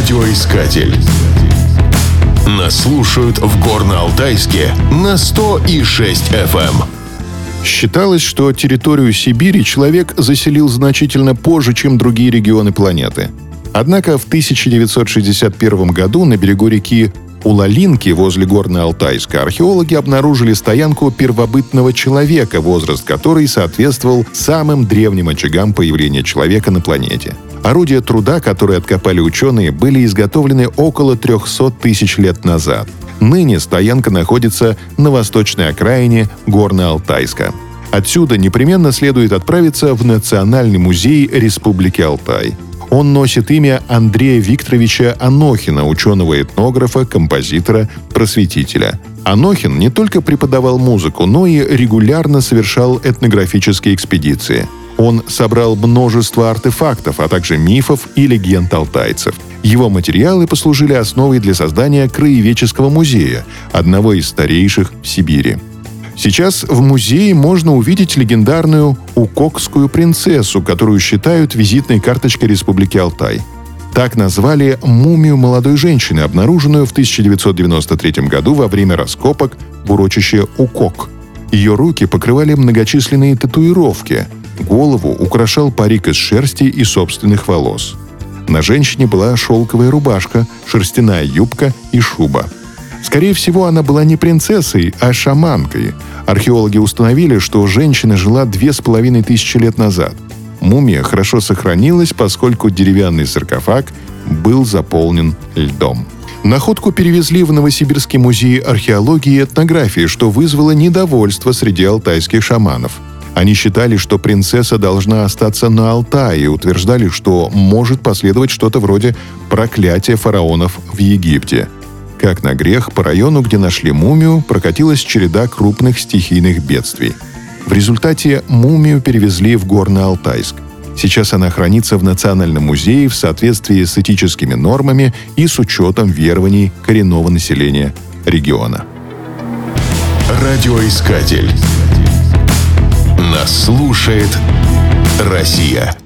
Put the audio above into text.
Радиоискатель. Нас слушают в Горно-Алтайске на 100,6 FM. Считалось, что территорию Сибири человек заселил значительно позже, чем другие регионы планеты. Однако в 1961 году на берегу реки Улалинки возле Горно-Алтайска археологи обнаружили стоянку первобытного человека, возраст которой соответствовал самым древним очагам появления человека на планете. Орудия труда, которые откопали ученые, были изготовлены около 300 тысяч лет назад. Ныне стоянка находится на восточной окраине Горно-Алтайска. Отсюда непременно следует отправиться в Национальный музей Республики Алтай. Он носит имя Андрея Викторовича Анохина, ученого-этнографа, композитора, просветителя. Анохин не только преподавал музыку, но и регулярно совершал этнографические экспедиции. Он собрал множество артефактов, а также мифов и легенд алтайцев. Его материалы послужили основой для создания краеведческого музея, одного из старейших в Сибири. Сейчас в музее можно увидеть легендарную Укокскую принцессу, которую считают визитной карточкой Республики Алтай. Так назвали мумию молодой женщины, обнаруженную в 1993 году во время раскопок в урочище Укок. Ее руки покрывали многочисленные татуировки. Голову украшал парик из шерсти и собственных волос. На женщине была шелковая рубашка, шерстяная юбка и шуба – Скорее всего, она была не принцессой, а шаманкой. Археологи установили, что женщина жила две с половиной тысячи лет назад. Мумия хорошо сохранилась, поскольку деревянный саркофаг был заполнен льдом. Находку перевезли в Новосибирский музей археологии и этнографии, что вызвало недовольство среди алтайских шаманов. Они считали, что принцесса должна остаться на Алтае и утверждали, что может последовать что-то вроде проклятия фараонов в Египте – как на грех, по району, где нашли мумию, прокатилась череда крупных стихийных бедствий. В результате мумию перевезли в Горно-Алтайск. Сейчас она хранится в Национальном музее в соответствии с этическими нормами и с учетом верований коренного населения региона. Радиоискатель. Нас слушает Россия.